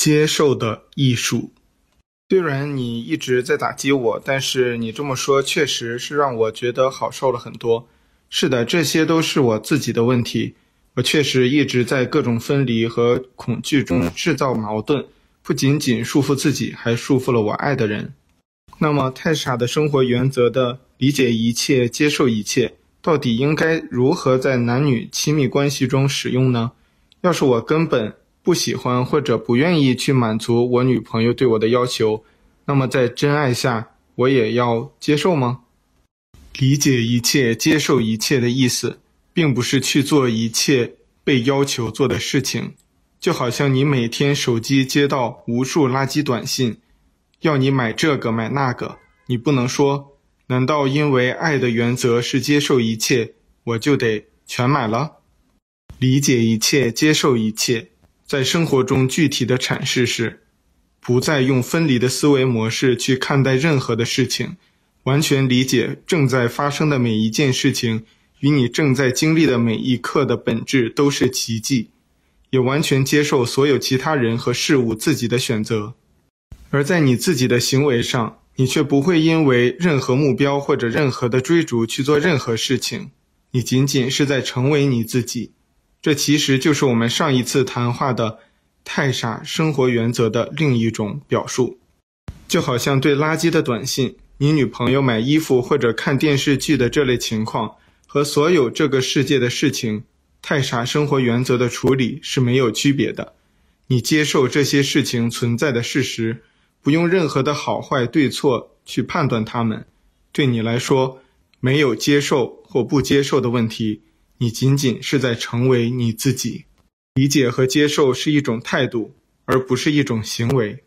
接受的艺术。虽然你一直在打击我，但是你这么说确实是让我觉得好受了很多。是的，这些都是我自己的问题。我确实一直在各种分离和恐惧中制造矛盾，不仅仅束缚自己，还束缚了我爱的人。那么，太傻的生活原则的理解一切、接受一切，到底应该如何在男女亲密关系中使用呢？要是我根本不喜欢或者不愿意去满足我女朋友对我的要求，那么在真爱下，我也要接受吗？理解一切、接受一切的意思，并不是去做一切被要求做的事情，就好像你每天手机接到无数垃圾短信。要你买这个买那个，你不能说，难道因为爱的原则是接受一切，我就得全买了？理解一切，接受一切，在生活中具体的阐释是，不再用分离的思维模式去看待任何的事情，完全理解正在发生的每一件事情与你正在经历的每一刻的本质都是奇迹，也完全接受所有其他人和事物自己的选择。而在你自己的行为上，你却不会因为任何目标或者任何的追逐去做任何事情，你仅仅是在成为你自己。这其实就是我们上一次谈话的“太傻生活原则”的另一种表述。就好像对垃圾的短信、你女朋友买衣服或者看电视剧的这类情况，和所有这个世界的事情，太傻生活原则的处理是没有区别的。你接受这些事情存在的事实。不用任何的好坏对错去判断他们，对你来说，没有接受或不接受的问题，你仅仅是在成为你自己。理解和接受是一种态度，而不是一种行为。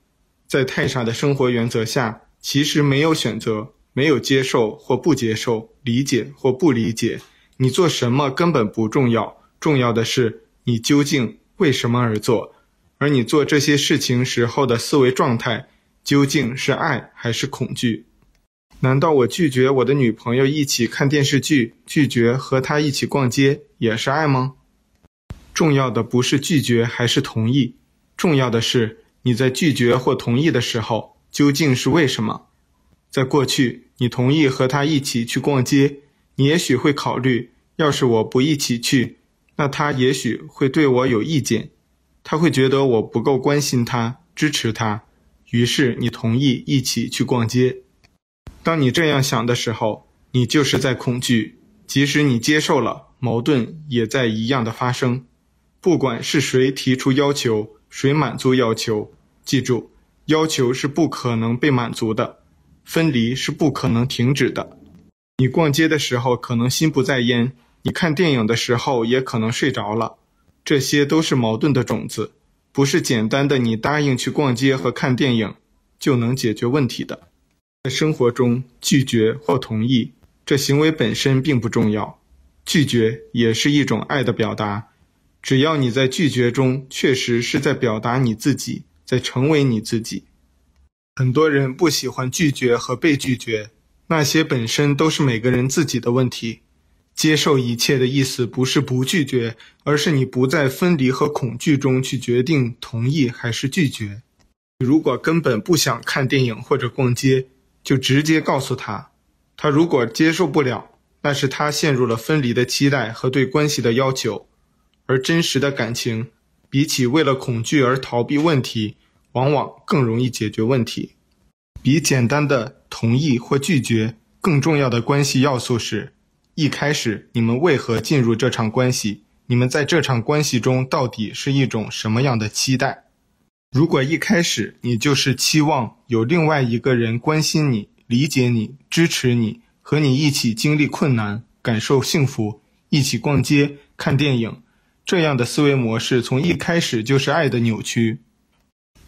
在太傻的生活原则下，其实没有选择，没有接受或不接受，理解或不理解，你做什么根本不重要，重要的是你究竟为什么而做，而你做这些事情时候的思维状态。究竟是爱还是恐惧？难道我拒绝我的女朋友一起看电视剧，拒绝和她一起逛街，也是爱吗？重要的不是拒绝还是同意，重要的是你在拒绝或同意的时候，究竟是为什么？在过去，你同意和她一起去逛街，你也许会考虑，要是我不一起去，那她也许会对我有意见，她会觉得我不够关心她，支持她。于是你同意一起去逛街。当你这样想的时候，你就是在恐惧。即使你接受了，矛盾也在一样的发生。不管是谁提出要求，谁满足要求，记住，要求是不可能被满足的，分离是不可能停止的。你逛街的时候可能心不在焉，你看电影的时候也可能睡着了，这些都是矛盾的种子。不是简单的你答应去逛街和看电影就能解决问题的。在生活中，拒绝或同意，这行为本身并不重要。拒绝也是一种爱的表达。只要你在拒绝中确实是在表达你自己，在成为你自己。很多人不喜欢拒绝和被拒绝，那些本身都是每个人自己的问题。接受一切的意思不是不拒绝，而是你不在分离和恐惧中去决定同意还是拒绝。如果根本不想看电影或者逛街，就直接告诉他。他如果接受不了，那是他陷入了分离的期待和对关系的要求。而真实的感情，比起为了恐惧而逃避问题，往往更容易解决问题。比简单的同意或拒绝更重要的关系要素是。一开始，你们为何进入这场关系？你们在这场关系中到底是一种什么样的期待？如果一开始你就是期望有另外一个人关心你、理解你、支持你，和你一起经历困难、感受幸福，一起逛街、看电影，这样的思维模式从一开始就是爱的扭曲。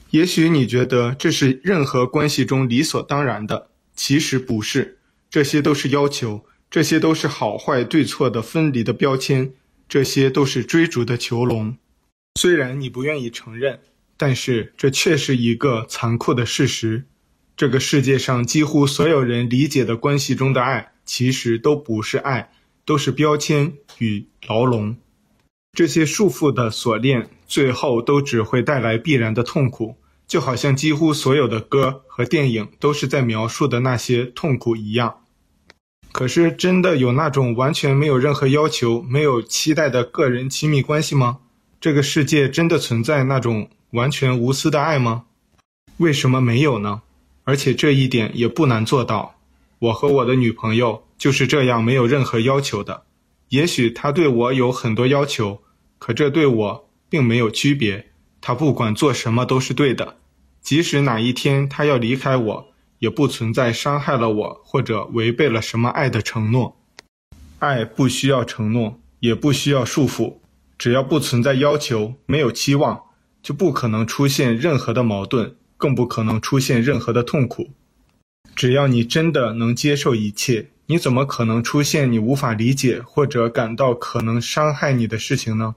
也许你觉得这是任何关系中理所当然的，其实不是，这些都是要求。这些都是好坏对错的分离的标签，这些都是追逐的囚笼。虽然你不愿意承认，但是这却是一个残酷的事实。这个世界上几乎所有人理解的关系中的爱，其实都不是爱，都是标签与牢笼。这些束缚的锁链，最后都只会带来必然的痛苦，就好像几乎所有的歌和电影都是在描述的那些痛苦一样。可是，真的有那种完全没有任何要求、没有期待的个人亲密关系吗？这个世界真的存在那种完全无私的爱吗？为什么没有呢？而且这一点也不难做到。我和我的女朋友就是这样，没有任何要求的。也许她对我有很多要求，可这对我并没有区别。她不管做什么都是对的，即使哪一天她要离开我，也不存在伤害了我或者违背了什么爱的承诺。爱不需要承诺，也不需要束缚，只要不存在要求，没有期望，就不可能出现任何的矛盾。更不可能出现任何的痛苦。只要你真的能接受一切，你怎么可能出现你无法理解或者感到可能伤害你的事情呢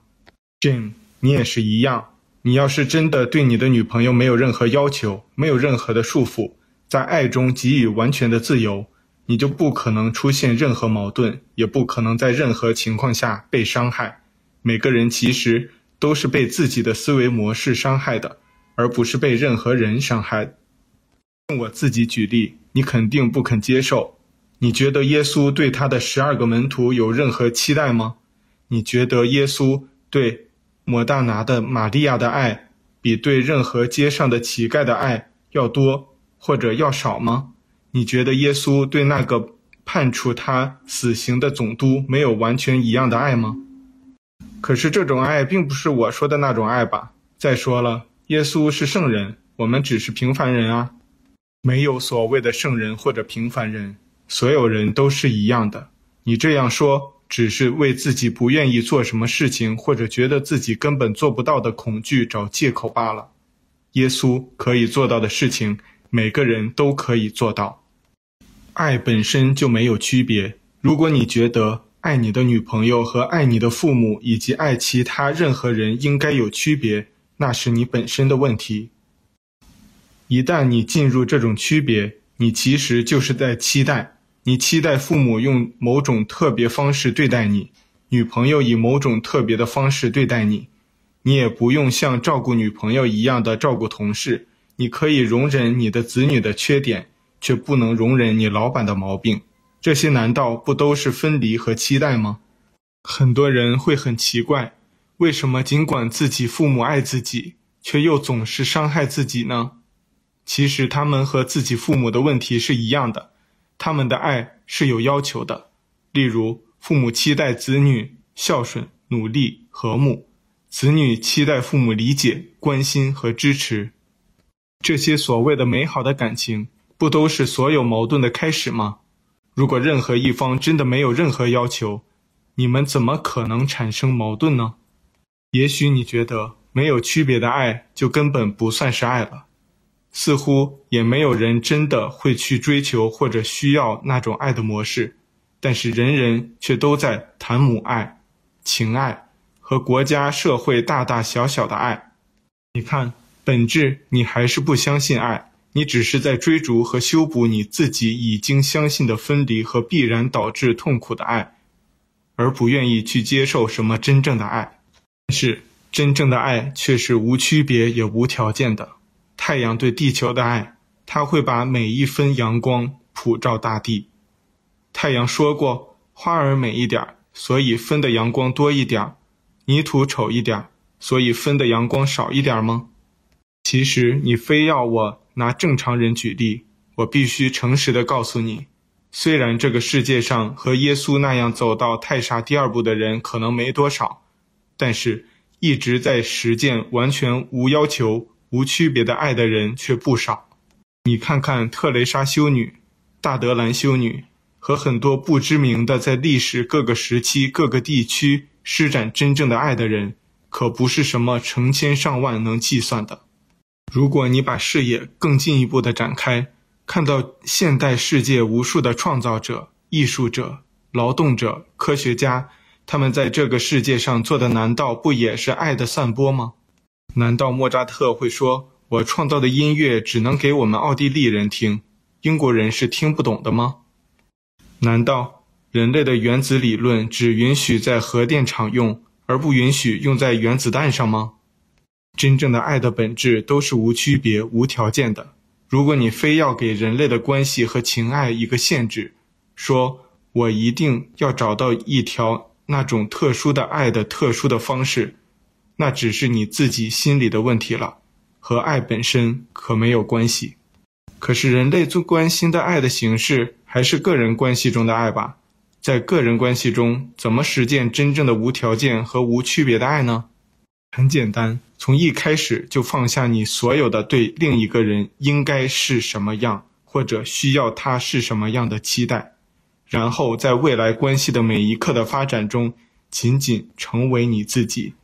？Jim，你也是一样。你要是真的对你的女朋友没有任何要求，没有任何的束缚，在爱中给予完全的自由，你就不可能出现任何矛盾，也不可能在任何情况下被伤害。每个人其实都是被自己的思维模式伤害的。而不是被任何人伤害。用我自己举例，你肯定不肯接受。你觉得耶稣对他的十二个门徒有任何期待吗？你觉得耶稣对抹大拿的玛利亚的爱，比对任何街上的乞丐的爱要多或者要少吗？你觉得耶稣对那个判处他死刑的总督没有完全一样的爱吗？可是这种爱并不是我说的那种爱吧？再说了。耶稣是圣人，我们只是平凡人啊，没有所谓的圣人或者平凡人，所有人都是一样的。你这样说，只是为自己不愿意做什么事情，或者觉得自己根本做不到的恐惧找借口罢了。耶稣可以做到的事情，每个人都可以做到。爱本身就没有区别。如果你觉得爱你的女朋友和爱你的父母以及爱其他任何人应该有区别，那是你本身的问题。一旦你进入这种区别，你其实就是在期待，你期待父母用某种特别方式对待你，女朋友以某种特别的方式对待你，你也不用像照顾女朋友一样的照顾同事，你可以容忍你的子女的缺点，却不能容忍你老板的毛病。这些难道不都是分离和期待吗？很多人会很奇怪。为什么尽管自己父母爱自己，却又总是伤害自己呢？其实他们和自己父母的问题是一样的，他们的爱是有要求的。例如，父母期待子女孝顺、努力、和睦；子女期待父母理解、关心和支持。这些所谓的美好的感情，不都是所有矛盾的开始吗？如果任何一方真的没有任何要求，你们怎么可能产生矛盾呢？也许你觉得没有区别的爱就根本不算是爱了，似乎也没有人真的会去追求或者需要那种爱的模式，但是人人却都在谈母爱、情爱和国家社会大大小小的爱。你看，本质你还是不相信爱，你只是在追逐和修补你自己已经相信的分离和必然导致痛苦的爱，而不愿意去接受什么真正的爱。是真正的爱，却是无区别也无条件的。太阳对地球的爱，它会把每一分阳光普照大地。太阳说过：“花儿美一点，所以分的阳光多一点；泥土丑一点，所以分的阳光少一点吗？”其实，你非要我拿正常人举例，我必须诚实的告诉你：虽然这个世界上和耶稣那样走到太傻第二步的人可能没多少。但是，一直在实践完全无要求、无区别的爱的人却不少。你看看特蕾莎修女、大德兰修女和很多不知名的在历史各个时期、各个地区施展真正的爱的人，可不是什么成千上万能计算的。如果你把视野更进一步的展开，看到现代世界无数的创造者、艺术者、劳动者、科学家。他们在这个世界上做的难道不也是爱的散播吗？难道莫扎特会说：“我创造的音乐只能给我们奥地利人听，英国人是听不懂的吗？”难道人类的原子理论只允许在核电厂用，而不允许用在原子弹上吗？真正的爱的本质都是无区别、无条件的。如果你非要给人类的关系和情爱一个限制，说我一定要找到一条那种特殊的爱的特殊的方式，那只是你自己心里的问题了，和爱本身可没有关系。可是人类最关心的爱的形式还是个人关系中的爱吧？在个人关系中，怎么实践真正的无条件和无区别的爱呢？很简单，从一开始就放下你所有的对另一个人应该是什么样，或者需要他是什么样的期待，然后在未来关系的每一刻的发展中，仅仅成为你自己。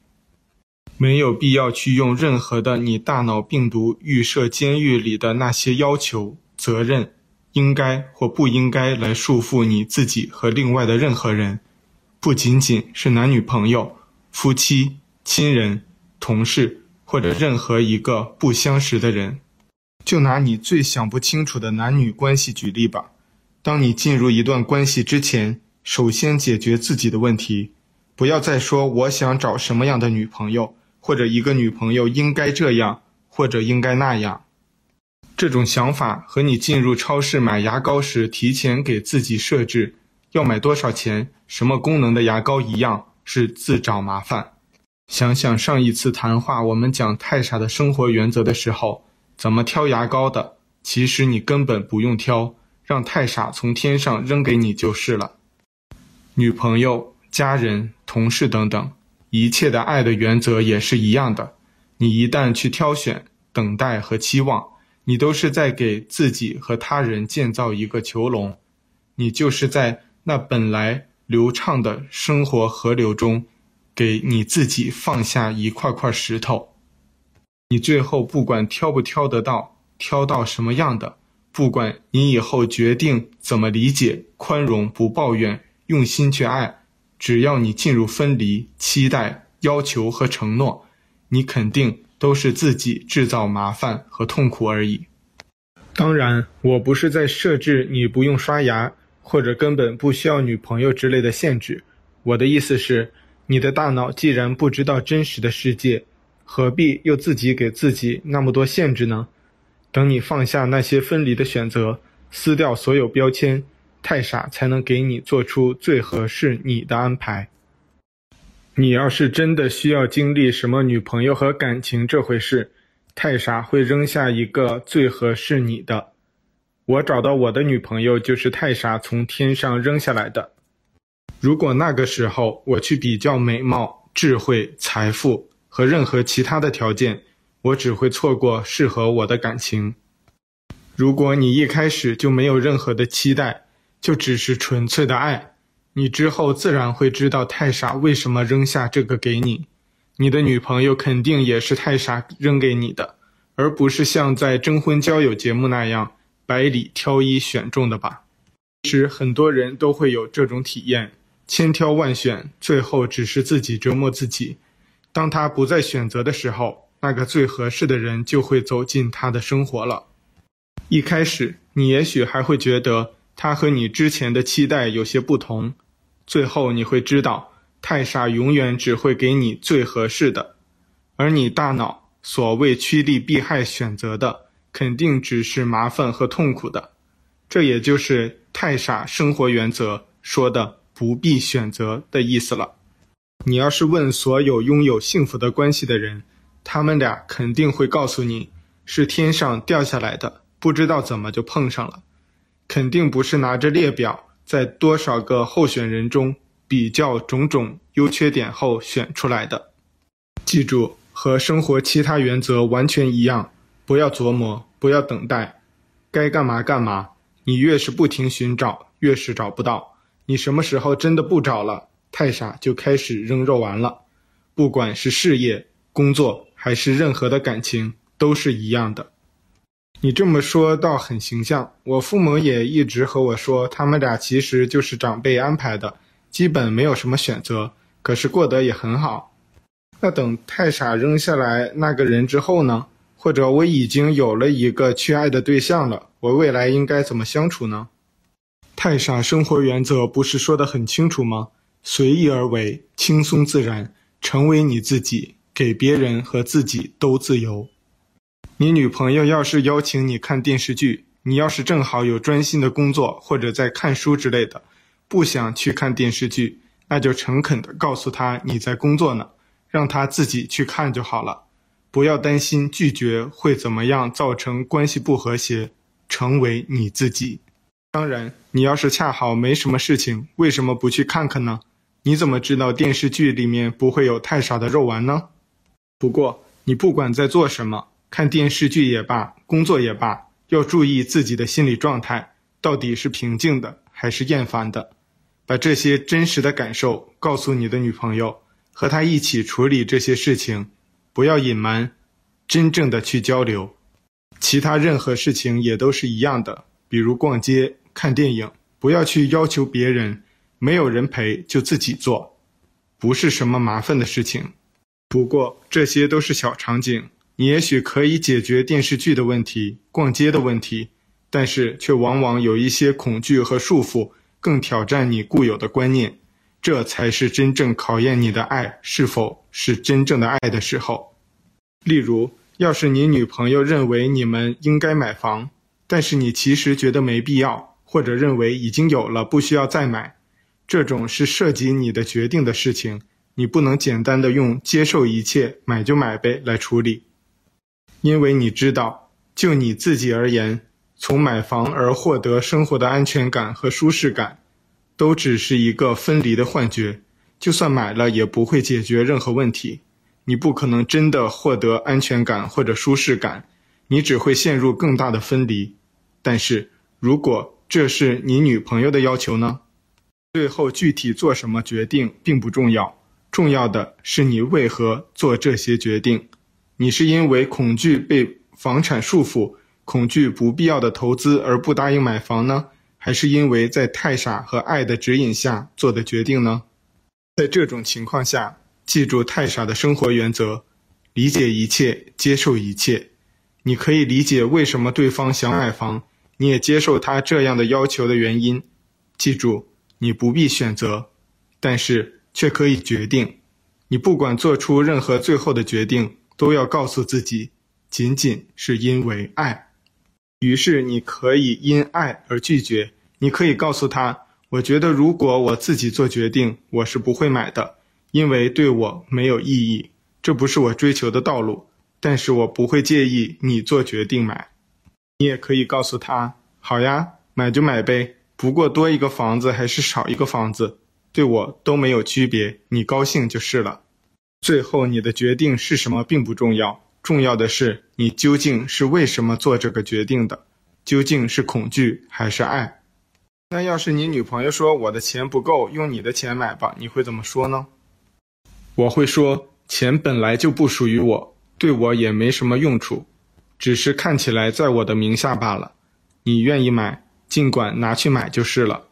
没有必要去用任何的你大脑病毒预设监狱里的那些要求、责任、应该或不应该来束缚你自己和另外的任何人，不仅仅是男女朋友、夫妻。亲人、同事或者任何一个不相识的人，就拿你最想不清楚的男女关系举例吧。当你进入一段关系之前，首先解决自己的问题，不要再说我想找什么样的女朋友，或者一个女朋友应该这样或者应该那样。这种想法和你进入超市买牙膏时提前给自己设置要买多少钱、什么功能的牙膏一样，是自找麻烦。想想上一次谈话，我们讲太傻的生活原则的时候，怎么挑牙膏的？其实你根本不用挑，让太傻从天上扔给你就是了。女朋友、家人、同事等等，一切的爱的原则也是一样的。你一旦去挑选、等待和期望，你都是在给自己和他人建造一个囚笼，你就是在那本来流畅的生活河流中。给你自己放下一块块石头，你最后不管挑不挑得到，挑到什么样的，不管你以后决定怎么理解、宽容、不抱怨、用心去爱，只要你进入分离、期待、要求和承诺，你肯定都是自己制造麻烦和痛苦而已。当然，我不是在设置你不用刷牙，或者根本不需要女朋友之类的限制，我的意思是。你的大脑既然不知道真实的世界，何必又自己给自己那么多限制呢？等你放下那些分离的选择，撕掉所有标签，太傻才能给你做出最合适你的安排。你要是真的需要经历什么女朋友和感情这回事，太傻会扔下一个最合适你的。我找到我的女朋友就是太傻从天上扔下来的。如果那个时候我去比较美貌、智慧、财富和任何其他的条件，我只会错过适合我的感情。如果你一开始就没有任何的期待，就只是纯粹的爱，你之后自然会知道太傻为什么扔下这个给你。你的女朋友肯定也是太傻扔给你的，而不是像在征婚交友节目那样百里挑一选中的吧？其实很多人都会有这种体验。千挑万选，最后只是自己折磨自己。当他不再选择的时候，那个最合适的人就会走进他的生活了。一开始，你也许还会觉得他和你之前的期待有些不同。最后，你会知道，太傻永远只会给你最合适的，而你大脑所谓趋利避害选择的，肯定只是麻烦和痛苦的。这也就是太傻生活原则说的。不必选择的意思了。你要是问所有拥有幸福的关系的人，他们俩肯定会告诉你，是天上掉下来的，不知道怎么就碰上了。肯定不是拿着列表在多少个候选人中比较种种优缺点后选出来的。记住，和生活其他原则完全一样，不要琢磨，不要等待，该干嘛干嘛。你越是不停寻找，越是找不到。你什么时候真的不找了？太傻就开始扔肉丸了。不管是事业、工作还是任何的感情，都是一样的。你这么说倒很形象。我父母也一直和我说，他们俩其实就是长辈安排的，基本没有什么选择，可是过得也很好。那等太傻扔下来那个人之后呢？或者我已经有了一个去爱的对象了，我未来应该怎么相处呢？太傻生活原则不是说得很清楚吗？随意而为，轻松自然，成为你自己，给别人和自己都自由。你女朋友要是邀请你看电视剧，你要是正好有专心的工作或者在看书之类的，不想去看电视剧，那就诚恳地告诉她你在工作呢，让她自己去看就好了。不要担心拒绝会怎么样造成关系不和谐，成为你自己。当然，你要是恰好没什么事情，为什么不去看看呢？你怎么知道电视剧里面不会有太傻的肉丸呢？不过，你不管在做什么，看电视剧也罢，工作也罢，要注意自己的心理状态，到底是平静的还是厌烦的。把这些真实的感受告诉你的女朋友，和她一起处理这些事情，不要隐瞒，真正的去交流。其他任何事情也都是一样的，比如逛街、看电影，不要去要求别人。没有人陪就自己做，不是什么麻烦的事情。不过这些都是小场景，你也许可以解决电视剧的问题、逛街的问题，但是却往往有一些恐惧和束缚，更挑战你固有的观念。这才是真正考验你的爱是否是真正的爱的时候。例如，要是你女朋友认为你们应该买房，但是你其实觉得没必要，或者认为已经有了，不需要再买。这种是涉及你的决定的事情，你不能简单的用接受一切、买就买呗来处理，因为你知道，就你自己而言，从买房而获得生活的安全感和舒适感，都只是一个分离的幻觉。就算买了，也不会解决任何问题。你不可能真的获得安全感或者舒适感，你只会陷入更大的分离。但是，如果这是你女朋友的要求呢？最后具体做什么决定并不重要，重要的是你为何做这些决定。你是因为恐惧被房产束缚，恐惧不必要的投资而不答应买房呢？还是因为在太傻和爱的指引下做的决定呢？在这种情况下，记住太傻的生活原则：理解一切，接受一切。你可以理解为什么对方想买房，你也接受他这样的要求的原因。记住。你不必选择，但是却可以决定。你不管做出任何最后的决定，都要告诉自己，仅仅是因为爱。于是你可以因爱而拒绝。你可以告诉他：“我觉得如果我自己做决定，我是不会买的，因为对我没有意义，这不是我追求的道路。但是我不会介意你做决定买。”你也可以告诉他：“好呀，买就买呗。”不过多一个房子还是少一个房子，对我都没有区别，你高兴就是了。最后你的决定是什么并不重要，重要的是你究竟是为什么做这个决定的，究竟是恐惧还是爱？那要是你女朋友说我的钱不够，用你的钱买吧，你会怎么说呢？我会说，钱本来就不属于我，对我也没什么用处，只是看起来在我的名下罢了。你愿意买？尽管拿去买就是了。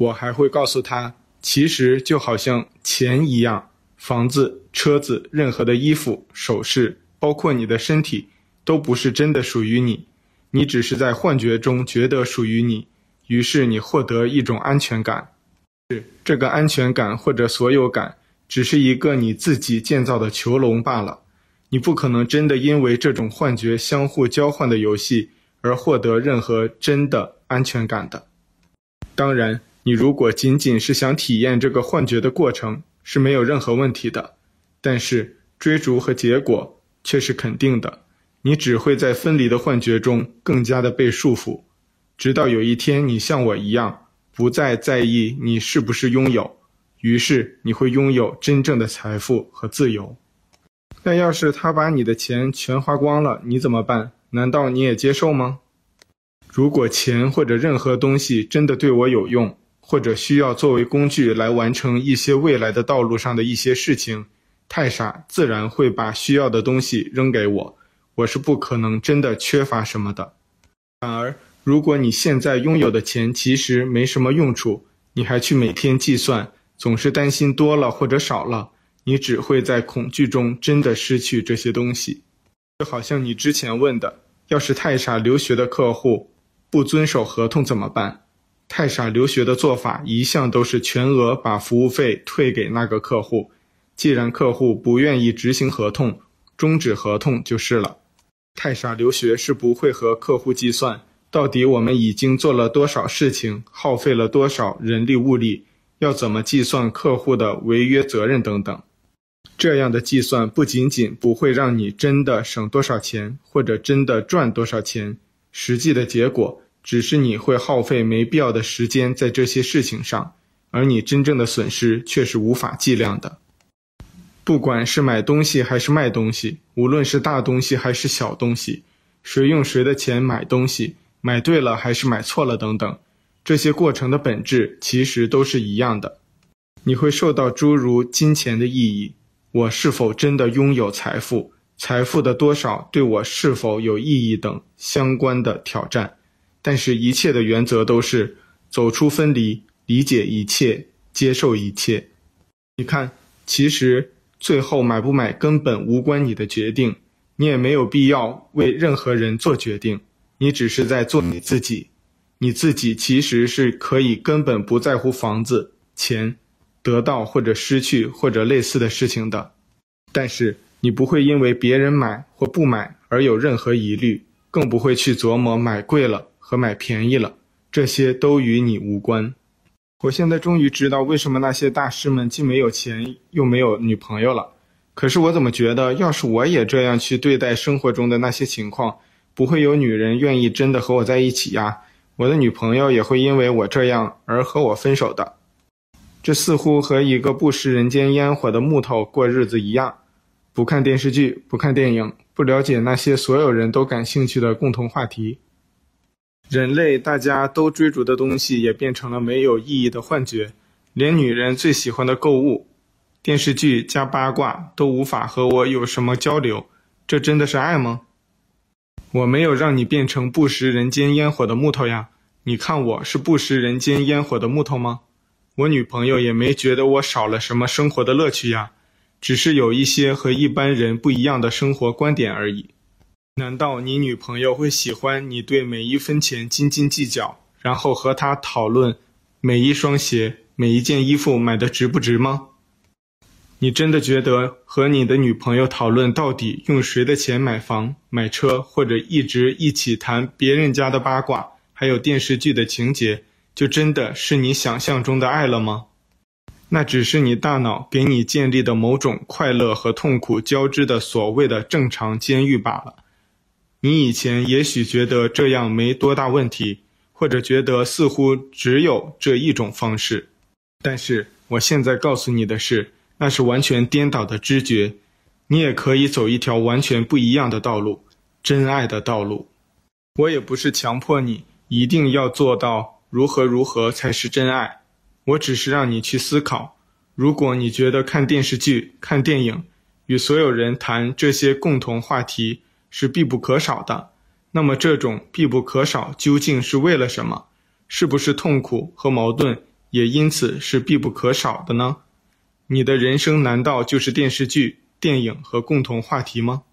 我还会告诉他，其实就好像钱一样，房子、车子、任何的衣服、首饰，包括你的身体，都不是真的属于你。你只是在幻觉中觉得属于你，于是你获得一种安全感。是这个安全感或者所有感，只是一个你自己建造的囚笼罢了。你不可能真的因为这种幻觉相互交换的游戏而获得任何真的。安全感的。当然，你如果仅仅是想体验这个幻觉的过程，是没有任何问题的。但是追逐和结果却是肯定的。你只会在分离的幻觉中更加的被束缚，直到有一天你像我一样，不再在意你是不是拥有，于是你会拥有真正的财富和自由。但要是他把你的钱全花光了，你怎么办？难道你也接受吗？如果钱或者任何东西真的对我有用，或者需要作为工具来完成一些未来的道路上的一些事情，太傻自然会把需要的东西扔给我。我是不可能真的缺乏什么的。反而，如果你现在拥有的钱其实没什么用处，你还去每天计算，总是担心多了或者少了，你只会在恐惧中真的失去这些东西。就好像你之前问的，要是太傻留学的客户。不遵守合同怎么办？太傻留学的做法一向都是全额把服务费退给那个客户，既然客户不愿意执行合同，终止合同就是了。太傻留学是不会和客户计算到底我们已经做了多少事情，耗费了多少人力物力，要怎么计算客户的违约责任等等。这样的计算不仅仅不会让你真的省多少钱，或者真的赚多少钱，实际的结果只是你会耗费没必要的时间在这些事情上，而你真正的损失却是无法计量的。不管是买东西还是卖东西，无论是大东西还是小东西，谁用谁的钱买东西，买对了还是买错了等等，这些过程的本质其实都是一样的。你会受到诸如金钱的意义，我是否真的拥有财富，财富的多少对我是否有意义等相关的挑战。但是，一切的原则都是走出分离，理解一切，接受一切。你看，其实。最后买不买根本无关你的决定，你也没有必要为任何人做决定，你只是在做你自己。你自己其实是可以根本不在乎房子、钱、得到或者失去或者类似的事情的，但是你不会因为别人买或不买而有任何疑虑，更不会去琢磨买贵了和买便宜了，这些都与你无关。我现在终于知道为什么那些大师们既没有钱又没有女朋友了。可是我怎么觉得，要是我也这样去对待生活中的那些情况，不会有女人愿意真的和我在一起呀？我的女朋友也会因为我这样而和我分手的。这似乎和一个不食人间烟火的木头过日子一样，不看电视剧，不看电影，不了解那些所有人都感兴趣的共同话题。人类大家都追逐的东西也变成了没有意义的幻觉，连女人最喜欢的购物、电视剧加八卦都无法和我有什么交流，这真的是爱吗？我没有让你变成不食人间烟火的木头呀，你看我是不食人间烟火的木头吗？我女朋友也没觉得我少了什么生活的乐趣呀，只是有一些和一般人不一样的生活观点而已。难道你女朋友会喜欢你对每一分钱斤斤计较，然后和她讨论每一双鞋、每一件衣服买的值不值吗？你真的觉得和你的女朋友讨论到底用谁的钱买房、买车，或者一直一起谈别人家的八卦，还有电视剧的情节，就真的是你想象中的爱了吗？那只是你大脑给你建立的某种快乐和痛苦交织的所谓的正常监狱罢了。你以前也许觉得这样没多大问题，或者觉得似乎只有这一种方式，但是我现在告诉你的是，那是完全颠倒的知觉。你也可以走一条完全不一样的道路，真爱的道路。我也不是强迫你一定要做到如何如何才是真爱，我只是让你去思考，如果你觉得看电视剧、看电影，与所有人谈这些共同话题，是必不可少的，那么这种必不可少究竟是为了什么？是不是痛苦和矛盾也因此是必不可少的呢？你的人生难道就是电视剧、电影和共同话题吗？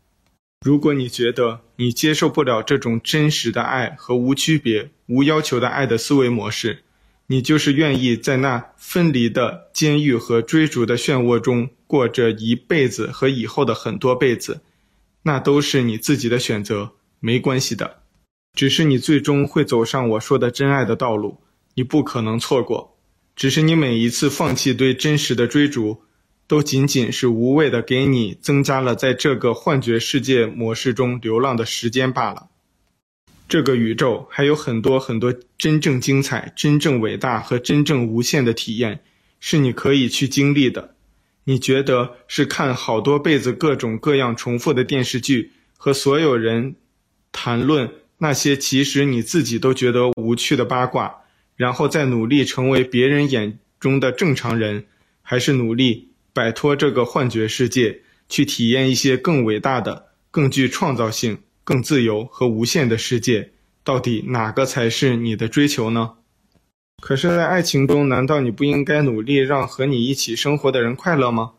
如果你觉得你接受不了这种真实的爱和无区别、无要求的爱的思维模式，你就是愿意在那分离的监狱和追逐的漩涡中过着一辈子和以后的很多辈子。那都是你自己的选择，没关系的。只是你最终会走上我说的真爱的道路，你不可能错过。只是你每一次放弃对真实的追逐，都仅仅是无谓的给你增加了在这个幻觉世界模式中流浪的时间罢了。这个宇宙还有很多很多真正精彩、真正伟大和真正无限的体验，是你可以去经历的。你觉得是看好多辈子各种各样重复的电视剧，和所有人谈论那些其实你自己都觉得无趣的八卦，然后再努力成为别人眼中的正常人，还是努力摆脱这个幻觉世界，去体验一些更伟大的、更具创造性、更自由和无限的世界？到底哪个才是你的追求呢？可是，在爱情中，难道你不应该努力让和你一起生活的人快乐吗？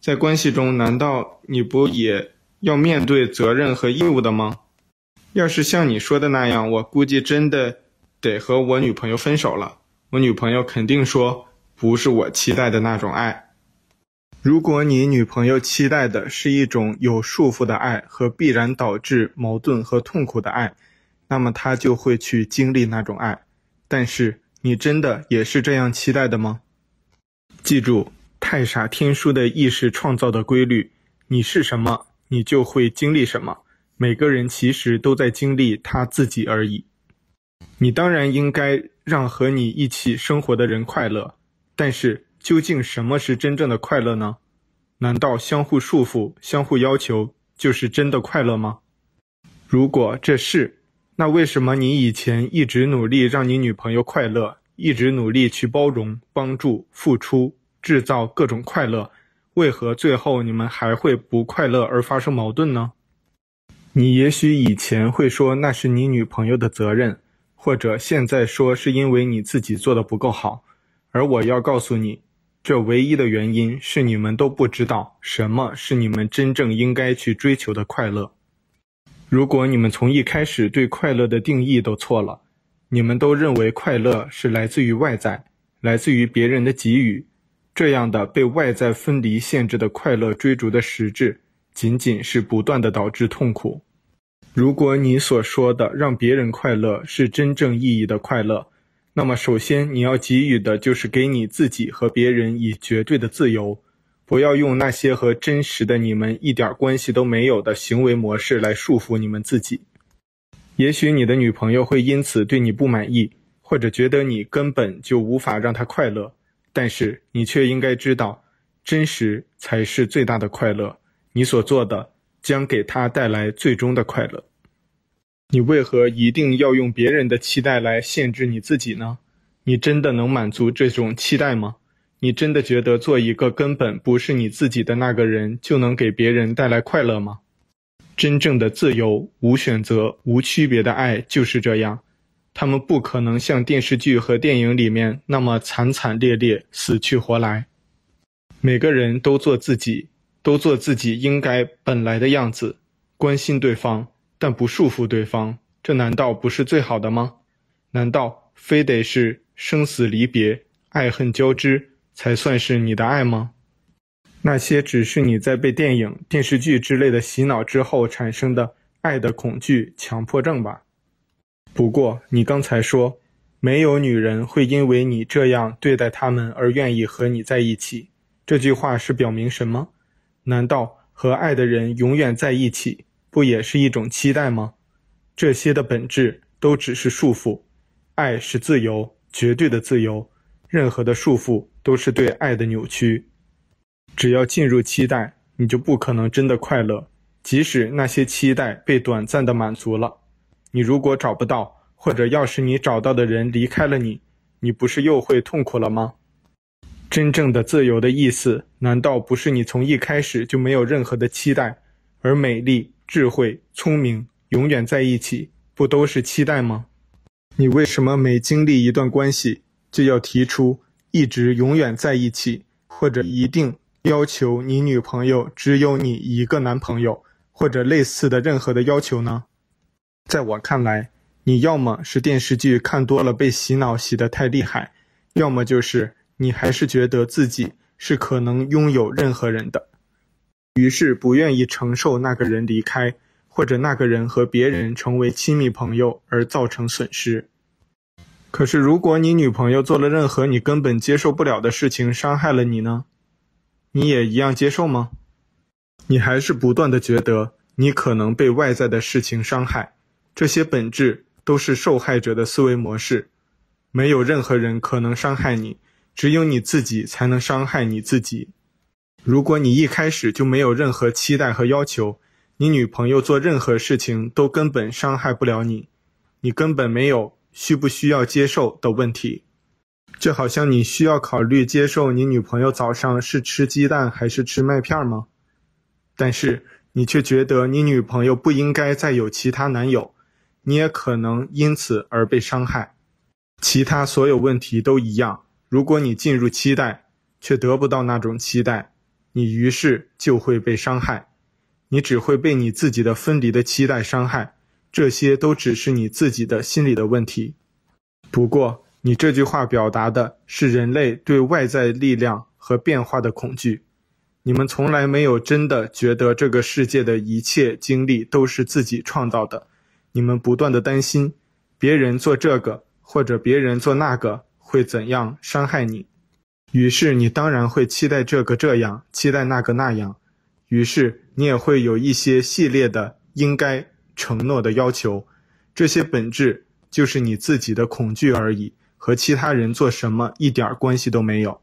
在关系中，难道你不也要面对责任和义务的吗？要是像你说的那样，我估计真的得和我女朋友分手了。我女朋友肯定说，不是我期待的那种爱。如果你女朋友期待的是一种有束缚的爱和必然导致矛盾和痛苦的爱，那么她就会去经历那种爱。但是你真的也是这样期待的吗？记住，太傻天书的意识创造的规律：你是什么，你就会经历什么。每个人其实都在经历他自己而已。你当然应该让和你一起生活的人快乐，但是。究竟什么是真正的快乐呢？难道相互束缚、相互要求就是真的快乐吗？如果这是，那为什么你以前一直努力让你女朋友快乐，一直努力去包容、帮助、付出、制造各种快乐，为何最后你们还会不快乐而发生矛盾呢？你也许以前会说那是你女朋友的责任，或者现在说是因为你自己做的不够好，而我要告诉你。这唯一的原因是你们都不知道什么是你们真正应该去追求的快乐。如果你们从一开始对快乐的定义都错了，你们都认为快乐是来自于外在，来自于别人的给予，这样的被外在分离限制的快乐追逐的实质，仅仅是不断的导致痛苦。如果你所说的让别人快乐是真正意义的快乐，那么，首先你要给予的就是给你自己和别人以绝对的自由，不要用那些和真实的你们一点关系都没有的行为模式来束缚你们自己。也许你的女朋友会因此对你不满意，或者觉得你根本就无法让她快乐，但是你却应该知道，真实才是最大的快乐。你所做的将给他带来最终的快乐。你为何一定要用别人的期待来限制你自己呢？你真的能满足这种期待吗？你真的觉得做一个根本不是你自己的那个人就能给别人带来快乐吗？真正的自由、无选择、无区别的爱就是这样，他们不可能像电视剧和电影里面那么惨惨烈烈、死去活来。每个人都做自己，都做自己应该本来的样子，关心对方。但不束缚对方，这难道不是最好的吗？难道非得是生死离别、爱恨交织才算是你的爱吗？那些只是你在被电影、电视剧之类的洗脑之后产生的爱的恐惧、强迫症吧。不过你刚才说，没有女人会因为你这样对待他们而愿意和你在一起，这句话是表明什么？难道和爱的人永远在一起？不也是一种期待吗？这些的本质都只是束缚。爱是自由，绝对的自由。任何的束缚都是对爱的扭曲。只要进入期待，你就不可能真的快乐。即使那些期待被短暂的满足了，你如果找不到，或者要是你找到的人离开了你，你不是又会痛苦了吗？真正的自由的意思，难道不是你从一开始就没有任何的期待，而美丽？智慧、聪明，永远在一起，不都是期待吗？你为什么每经历一段关系，就要提出一直永远在一起，或者一定要求你女朋友只有你一个男朋友，或者类似的任何的要求呢？在我看来，你要么是电视剧看多了被洗脑洗得太厉害，要么就是你还是觉得自己是可能拥有任何人的。于是不愿意承受那个人离开，或者那个人和别人成为亲密朋友而造成损失。可是，如果你女朋友做了任何你根本接受不了的事情，伤害了你呢？你也一样接受吗？你还是不断的觉得你可能被外在的事情伤害，这些本质都是受害者的思维模式。没有任何人可能伤害你，只有你自己才能伤害你自己。如果你一开始就没有任何期待和要求，你女朋友做任何事情都根本伤害不了你，你根本没有需不需要接受的问题。就好像你需要考虑接受你女朋友早上是吃鸡蛋还是吃麦片吗？但是你却觉得你女朋友不应该再有其他男友，你也可能因此而被伤害。其他所有问题都一样。如果你进入期待，却得不到那种期待。你于是就会被伤害，你只会被你自己的分离的期待伤害，这些都只是你自己的心理的问题。不过，你这句话表达的是人类对外在力量和变化的恐惧，你们从来没有真的觉得这个世界的一切经历都是自己创造的。你们不断的担心别人做这个或者别人做那个会怎样伤害你，于是你当然会期待这个这样，期待那个那样，于是你也会有一些系列的应该承诺的要求。这些本质就是你自己的恐惧而已，和其他人做什么一点关系都没有。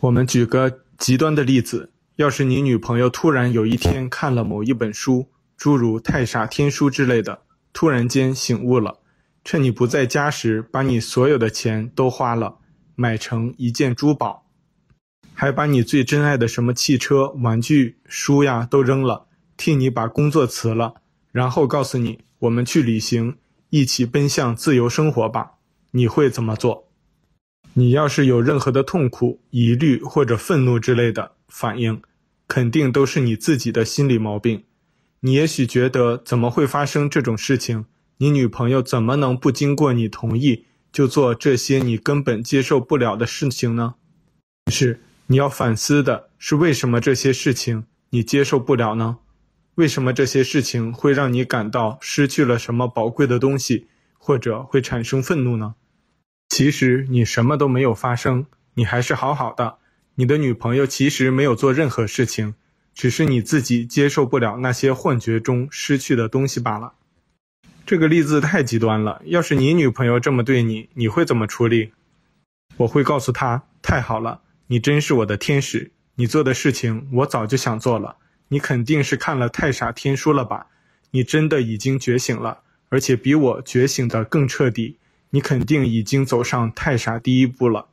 我们举个极端的例子，要是你女朋友突然有一天看了某一本书，诸如《太傻天书》之类的，突然间醒悟了，趁你不在家时，把你所有的钱都花了，买成一件珠宝，还把你最珍爱的什么汽车、玩具、书呀都扔了，替你把工作辞了，然后告诉你，我们去旅行，一起奔向自由生活吧，你会怎么做？你要是有任何的痛苦、疑虑或者愤怒之类的反应，肯定都是你自己的心理毛病。你也许觉得怎么会发生这种事情？你女朋友怎么能不经过你同意就做这些你根本接受不了的事情呢？是，你要反思的是为什么这些事情你接受不了呢？为什么这些事情会让你感到失去了什么宝贵的东西，或者会产生愤怒呢？其实你什么都没有发生，你还是好好的。你的女朋友其实没有做任何事情，只是你自己接受不了那些幻觉中失去的东西罢了。这个例子太极端了，要是你女朋友这么对你，你会怎么处理？我会告诉她：太好了，你真是我的天使，你做的事情我早就想做了。你肯定是看了《太傻天书》了吧？你真的已经觉醒了，而且比我觉醒的更彻底。你肯定已经走上太傻第一步了，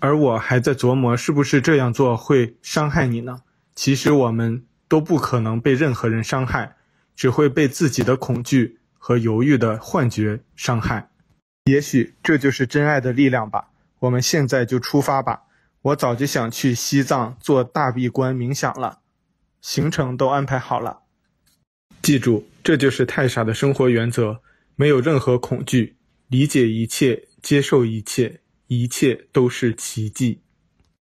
而我还在琢磨是不是这样做会伤害你呢？其实我们都不可能被任何人伤害，只会被自己的恐惧和犹豫的幻觉伤害。也许这就是真爱的力量吧。我们现在就出发吧。我早就想去西藏做大闭关冥想了，行程都安排好了。记住，这就是太傻的生活原则：没有任何恐惧。理解一切，接受一切，一切都是奇迹。